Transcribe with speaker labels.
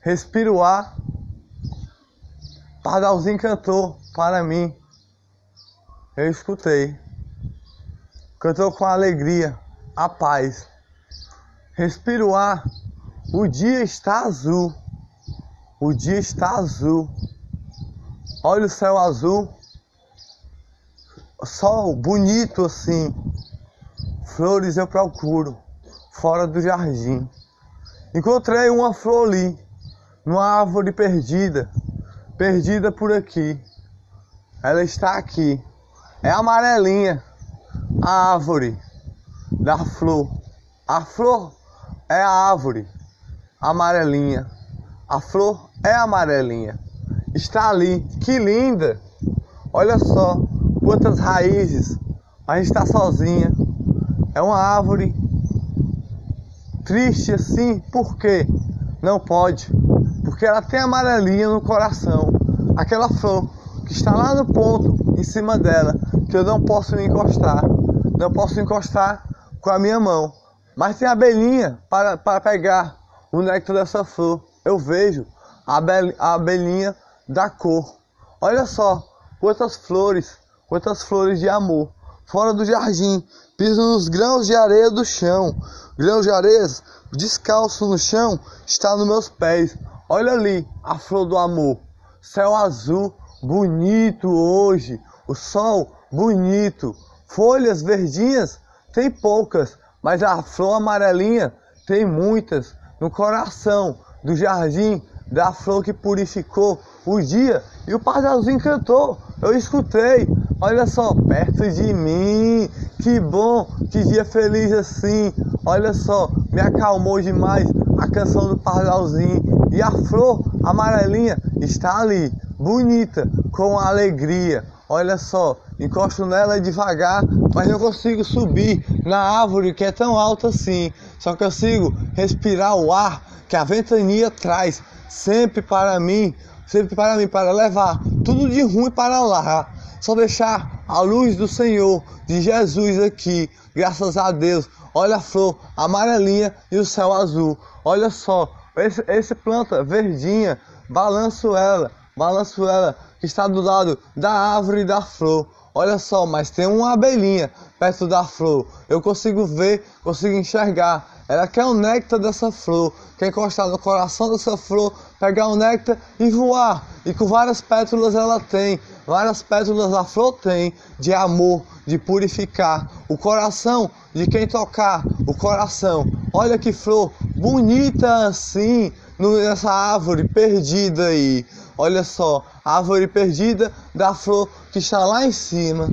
Speaker 1: respiro o ar. Pardalzinho cantou para mim. Eu escutei. Cantou com alegria, a paz. Respiro o ar. O dia está azul. O dia está azul. Olha o céu azul. Sol bonito assim. Flores eu procuro fora do jardim. Encontrei uma flor ali, numa árvore perdida, perdida por aqui. Ela está aqui. É amarelinha, a árvore da flor. A flor é a árvore amarelinha. A flor é amarelinha. Está ali. Que linda! Olha só quantas raízes. A gente está sozinha. É uma árvore triste assim, por quê? Não pode, porque ela tem amarelinha no coração, aquela flor que está lá no ponto em cima dela, que eu não posso encostar, não posso encostar com a minha mão, mas tem abelhinha para, para pegar o néctar dessa flor. Eu vejo a, a abelhinha da cor. Olha só quantas flores, quantas flores de amor fora do jardim, piso nos grãos de areia do chão. Grãos de areia descalço no chão está nos meus pés. Olha ali a flor do amor. Céu azul, bonito hoje. O sol bonito. Folhas verdinhas tem poucas, mas a flor amarelinha tem muitas. No coração do jardim da flor que purificou o dia e o pardalzinho cantou. Eu escutei Olha só, perto de mim. Que bom, que dia feliz assim. Olha só, me acalmou demais a canção do pardalzinho. E a flor amarelinha está ali, bonita, com alegria. Olha só, encosto nela devagar, mas não consigo subir na árvore que é tão alta assim. Só consigo respirar o ar que a ventania traz sempre para mim, sempre para mim, para levar tudo de ruim para lá. Só deixar a luz do Senhor, de Jesus aqui, graças a Deus. Olha a flor amarelinha e o céu azul. Olha só, esse, esse planta verdinha, balanço ela, balanço ela, que está do lado da árvore e da flor. Olha só, mas tem uma abelhinha perto da flor. Eu consigo ver, consigo enxergar. Ela quer o néctar dessa flor, quer encostar no coração dessa flor, pegar o néctar e voar. E com várias pétalas ela tem, várias pétalas a flor tem de amor, de purificar o coração de quem tocar o coração. Olha que flor bonita assim nessa árvore perdida aí. Olha só, árvore perdida da flor que está lá em cima.